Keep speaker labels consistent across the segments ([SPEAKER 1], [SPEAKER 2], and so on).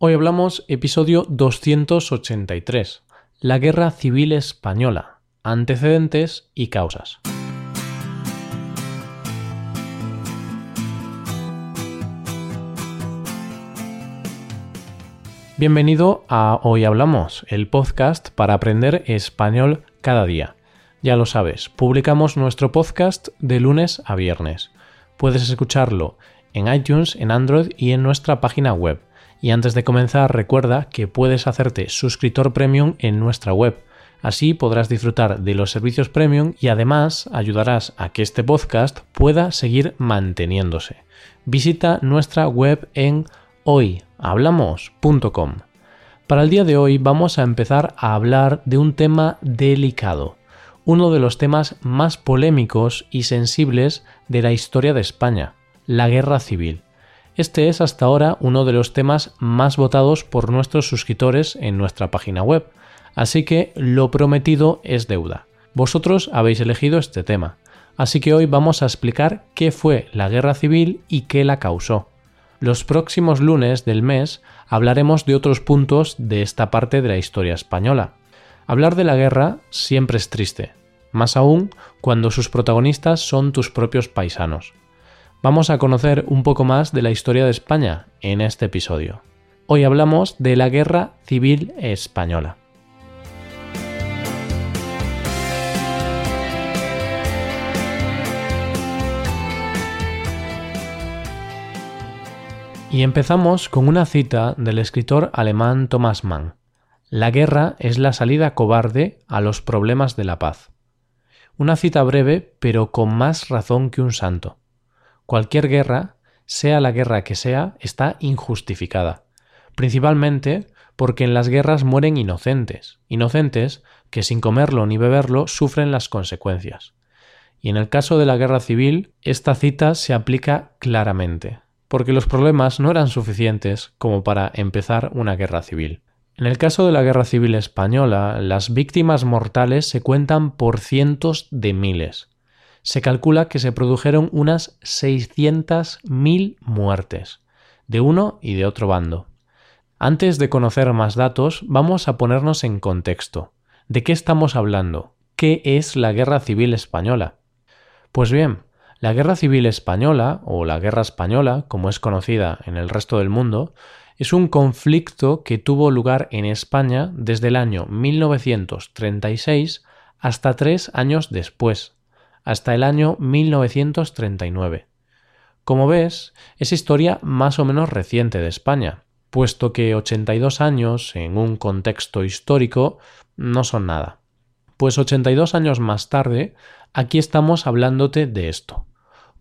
[SPEAKER 1] Hoy hablamos episodio 283, la Guerra Civil Española, antecedentes y causas. Bienvenido a Hoy Hablamos, el podcast para aprender español cada día. Ya lo sabes, publicamos nuestro podcast de lunes a viernes. Puedes escucharlo en iTunes, en Android y en nuestra página web. Y antes de comenzar, recuerda que puedes hacerte suscriptor premium en nuestra web. Así podrás disfrutar de los servicios premium y además ayudarás a que este podcast pueda seguir manteniéndose. Visita nuestra web en hoyhablamos.com. Para el día de hoy vamos a empezar a hablar de un tema delicado, uno de los temas más polémicos y sensibles de la historia de España, la guerra civil. Este es hasta ahora uno de los temas más votados por nuestros suscriptores en nuestra página web, así que lo prometido es deuda. Vosotros habéis elegido este tema, así que hoy vamos a explicar qué fue la guerra civil y qué la causó. Los próximos lunes del mes hablaremos de otros puntos de esta parte de la historia española. Hablar de la guerra siempre es triste, más aún cuando sus protagonistas son tus propios paisanos. Vamos a conocer un poco más de la historia de España en este episodio. Hoy hablamos de la Guerra Civil Española. Y empezamos con una cita del escritor alemán Thomas Mann. La guerra es la salida cobarde a los problemas de la paz. Una cita breve, pero con más razón que un santo. Cualquier guerra, sea la guerra que sea, está injustificada, principalmente porque en las guerras mueren inocentes, inocentes que sin comerlo ni beberlo sufren las consecuencias. Y en el caso de la guerra civil, esta cita se aplica claramente porque los problemas no eran suficientes como para empezar una guerra civil. En el caso de la Guerra Civil Española, las víctimas mortales se cuentan por cientos de miles. Se calcula que se produjeron unas 600.000 muertes, de uno y de otro bando. Antes de conocer más datos, vamos a ponernos en contexto. ¿De qué estamos hablando? ¿Qué es la Guerra Civil Española? Pues bien, la Guerra Civil Española, o la Guerra Española, como es conocida en el resto del mundo, es un conflicto que tuvo lugar en España desde el año 1936 hasta tres años después, hasta el año 1939. Como ves, es historia más o menos reciente de España, puesto que 82 años en un contexto histórico no son nada. Pues 82 años más tarde, aquí estamos hablándote de esto.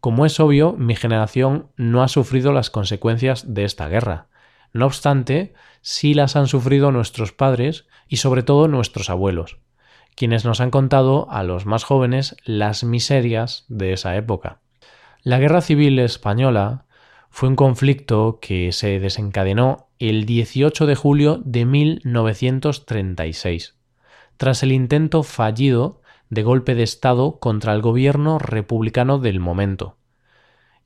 [SPEAKER 1] Como es obvio, mi generación no ha sufrido las consecuencias de esta guerra. No obstante, sí las han sufrido nuestros padres y sobre todo nuestros abuelos, quienes nos han contado a los más jóvenes las miserias de esa época. La Guerra Civil Española fue un conflicto que se desencadenó el 18 de julio de 1936, tras el intento fallido de golpe de Estado contra el gobierno republicano del momento.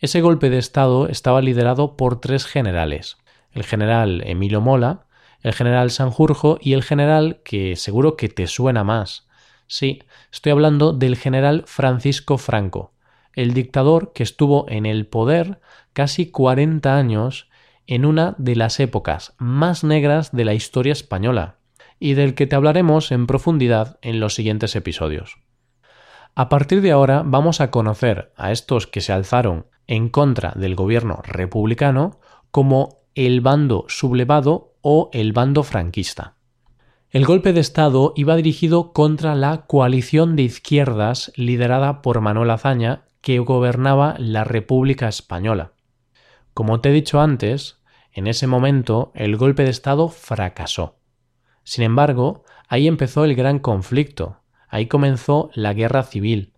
[SPEAKER 1] Ese golpe de Estado estaba liderado por tres generales, el general Emilio Mola, el general Sanjurjo y el general que seguro que te suena más. Sí, estoy hablando del general Francisco Franco, el dictador que estuvo en el poder casi 40 años en una de las épocas más negras de la historia española, y del que te hablaremos en profundidad en los siguientes episodios. A partir de ahora vamos a conocer a estos que se alzaron en contra del gobierno republicano como el bando sublevado o el bando franquista. El golpe de Estado iba dirigido contra la coalición de izquierdas liderada por Manuel Azaña que gobernaba la República Española. Como te he dicho antes, en ese momento el golpe de Estado fracasó. Sin embargo, ahí empezó el gran conflicto, ahí comenzó la guerra civil,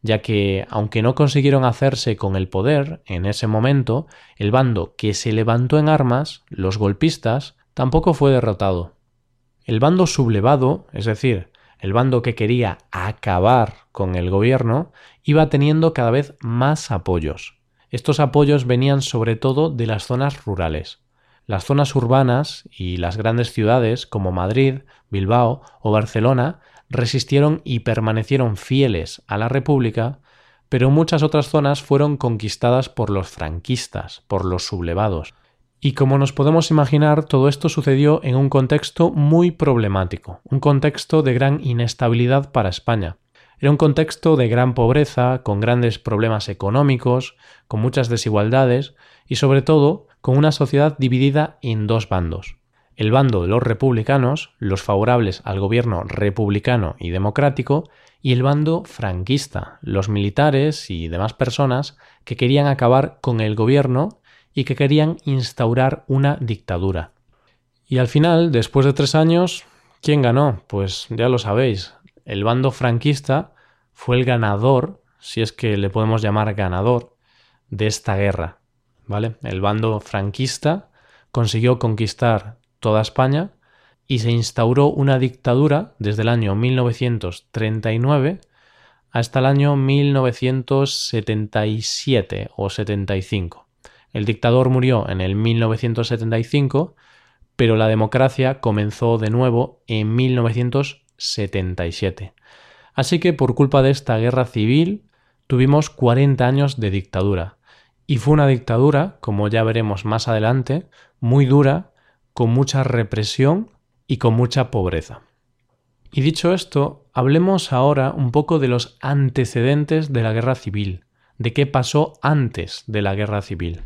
[SPEAKER 1] ya que, aunque no consiguieron hacerse con el poder en ese momento, el bando que se levantó en armas, los golpistas, tampoco fue derrotado. El bando sublevado, es decir, el bando que quería acabar con el gobierno, iba teniendo cada vez más apoyos. Estos apoyos venían sobre todo de las zonas rurales. Las zonas urbanas y las grandes ciudades como Madrid, Bilbao o Barcelona resistieron y permanecieron fieles a la República, pero muchas otras zonas fueron conquistadas por los franquistas, por los sublevados. Y como nos podemos imaginar, todo esto sucedió en un contexto muy problemático, un contexto de gran inestabilidad para España. Era un contexto de gran pobreza, con grandes problemas económicos, con muchas desigualdades y sobre todo con una sociedad dividida en dos bandos. El bando de los republicanos, los favorables al gobierno republicano y democrático, y el bando franquista, los militares y demás personas que querían acabar con el gobierno y que querían instaurar una dictadura. Y al final, después de tres años, ¿quién ganó? Pues ya lo sabéis, el bando franquista fue el ganador, si es que le podemos llamar ganador, de esta guerra. ¿Vale? El bando franquista consiguió conquistar toda España y se instauró una dictadura desde el año 1939 hasta el año 1977 o 75. El dictador murió en el 1975, pero la democracia comenzó de nuevo en 1977. Así que por culpa de esta guerra civil tuvimos 40 años de dictadura. Y fue una dictadura, como ya veremos más adelante, muy dura, con mucha represión y con mucha pobreza. Y dicho esto, hablemos ahora un poco de los antecedentes de la guerra civil, de qué pasó antes de la guerra civil.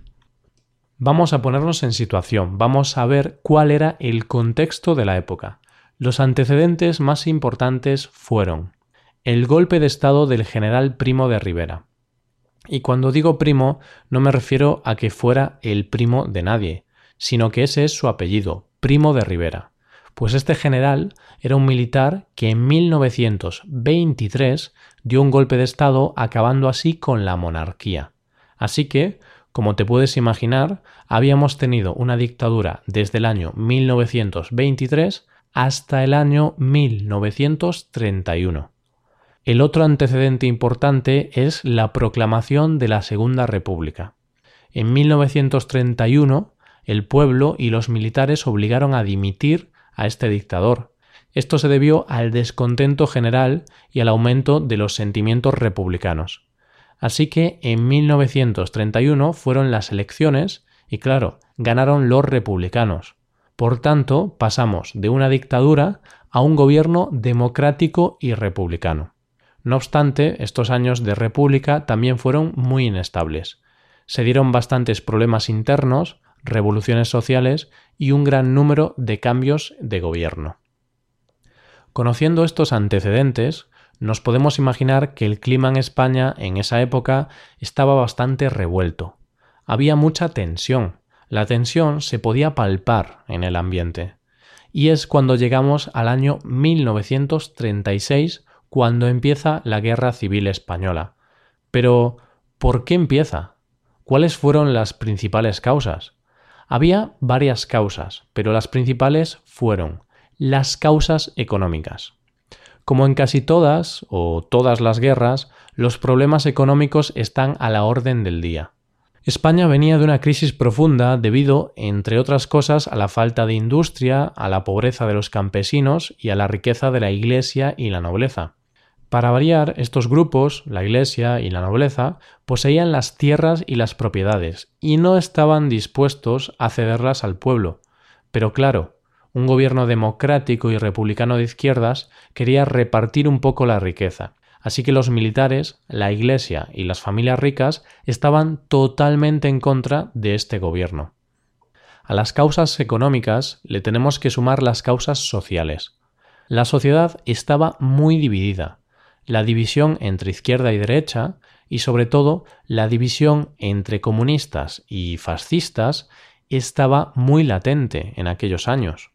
[SPEAKER 1] Vamos a ponernos en situación, vamos a ver cuál era el contexto de la época. Los antecedentes más importantes fueron el golpe de Estado del general Primo de Rivera. Y cuando digo primo no me refiero a que fuera el primo de nadie, sino que ese es su apellido, Primo de Rivera. Pues este general era un militar que en 1923 dio un golpe de Estado acabando así con la monarquía. Así que como te puedes imaginar, habíamos tenido una dictadura desde el año 1923 hasta el año 1931. El otro antecedente importante es la proclamación de la Segunda República. En 1931, el pueblo y los militares obligaron a dimitir a este dictador. Esto se debió al descontento general y al aumento de los sentimientos republicanos. Así que en 1931 fueron las elecciones y claro, ganaron los republicanos. Por tanto, pasamos de una dictadura a un gobierno democrático y republicano. No obstante, estos años de república también fueron muy inestables. Se dieron bastantes problemas internos, revoluciones sociales y un gran número de cambios de gobierno. Conociendo estos antecedentes, nos podemos imaginar que el clima en España en esa época estaba bastante revuelto. Había mucha tensión. La tensión se podía palpar en el ambiente. Y es cuando llegamos al año 1936 cuando empieza la Guerra Civil Española. Pero, ¿por qué empieza? ¿Cuáles fueron las principales causas? Había varias causas, pero las principales fueron las causas económicas. Como en casi todas o todas las guerras, los problemas económicos están a la orden del día. España venía de una crisis profunda debido, entre otras cosas, a la falta de industria, a la pobreza de los campesinos y a la riqueza de la Iglesia y la nobleza. Para variar, estos grupos, la Iglesia y la nobleza, poseían las tierras y las propiedades, y no estaban dispuestos a cederlas al pueblo. Pero claro, un gobierno democrático y republicano de izquierdas quería repartir un poco la riqueza. Así que los militares, la Iglesia y las familias ricas estaban totalmente en contra de este gobierno. A las causas económicas le tenemos que sumar las causas sociales. La sociedad estaba muy dividida. La división entre izquierda y derecha, y sobre todo la división entre comunistas y fascistas, estaba muy latente en aquellos años.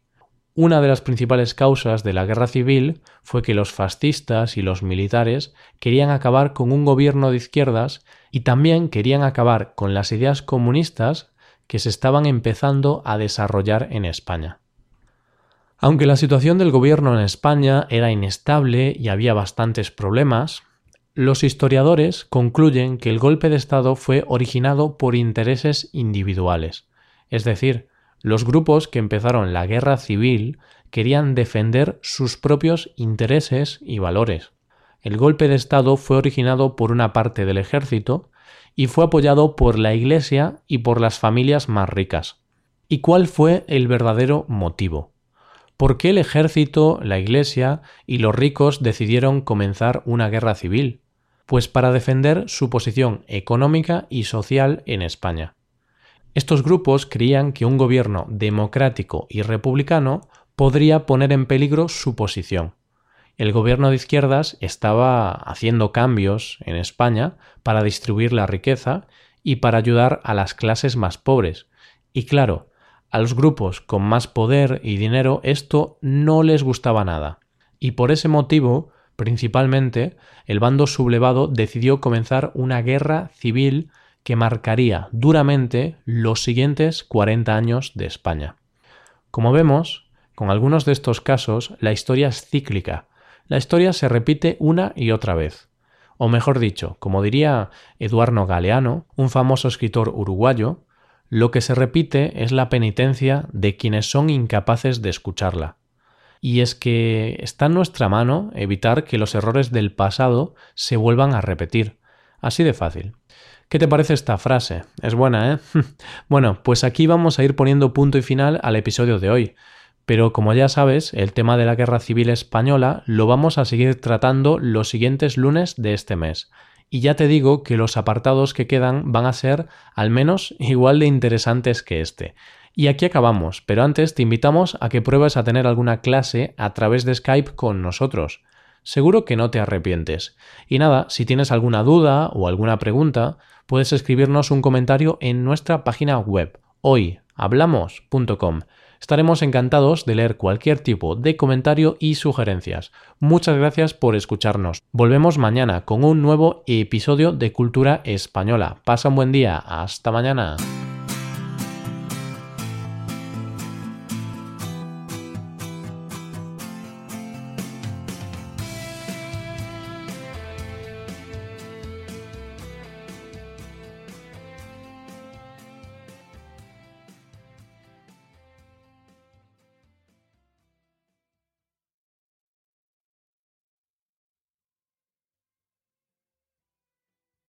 [SPEAKER 1] Una de las principales causas de la guerra civil fue que los fascistas y los militares querían acabar con un gobierno de izquierdas y también querían acabar con las ideas comunistas que se estaban empezando a desarrollar en España. Aunque la situación del gobierno en España era inestable y había bastantes problemas, los historiadores concluyen que el golpe de Estado fue originado por intereses individuales, es decir, Los grupos que empezaron la guerra civil querían defender sus propios intereses y valores. El golpe de Estado fue originado por una parte del ejército y fue apoyado por la Iglesia y por las familias más ricas. ¿Y cuál fue el verdadero motivo? ¿Por qué el ejército, la Iglesia y los ricos decidieron comenzar una guerra civil? Pues para defender su posición económica y social en España. Estos grupos creían que un gobierno democrático y republicano podría poner en peligro su posición. El gobierno de izquierdas estaba haciendo cambios en España para distribuir la riqueza y para ayudar a las clases más pobres. Y claro, a los grupos con más poder y dinero esto no les gustaba nada. Y por ese motivo, principalmente, el bando sublevado decidió comenzar una guerra civil que marcaría duramente los siguientes 40 años de España. Como vemos, con algunos de estos casos la historia es cíclica. La historia se repite una y otra vez. O mejor dicho, como diría Eduardo Galeano, un famoso escritor uruguayo, lo que se repite es la penitencia de quienes son incapaces de escucharla. Y es que está en nuestra mano evitar que los errores del pasado se vuelvan a repetir. Así de fácil. ¿Qué te parece esta frase? Es buena, ¿eh? bueno, pues aquí vamos a ir poniendo punto y final al episodio de hoy. Pero como ya sabes, el tema de la Guerra Civil Española lo vamos a seguir tratando los siguientes lunes de este mes. Y ya te digo que los apartados que quedan van a ser al menos igual de interesantes que este. Y aquí acabamos, pero antes te invitamos a que pruebes a tener alguna clase a través de Skype con nosotros. Seguro que no te arrepientes. Y nada, si tienes alguna duda o alguna pregunta, puedes escribirnos un comentario en nuestra página web hoyhablamos.com. Estaremos encantados de leer cualquier tipo de comentario y sugerencias. Muchas gracias por escucharnos. Volvemos mañana con un nuevo episodio de Cultura Española. Pasa un buen día. Hasta mañana.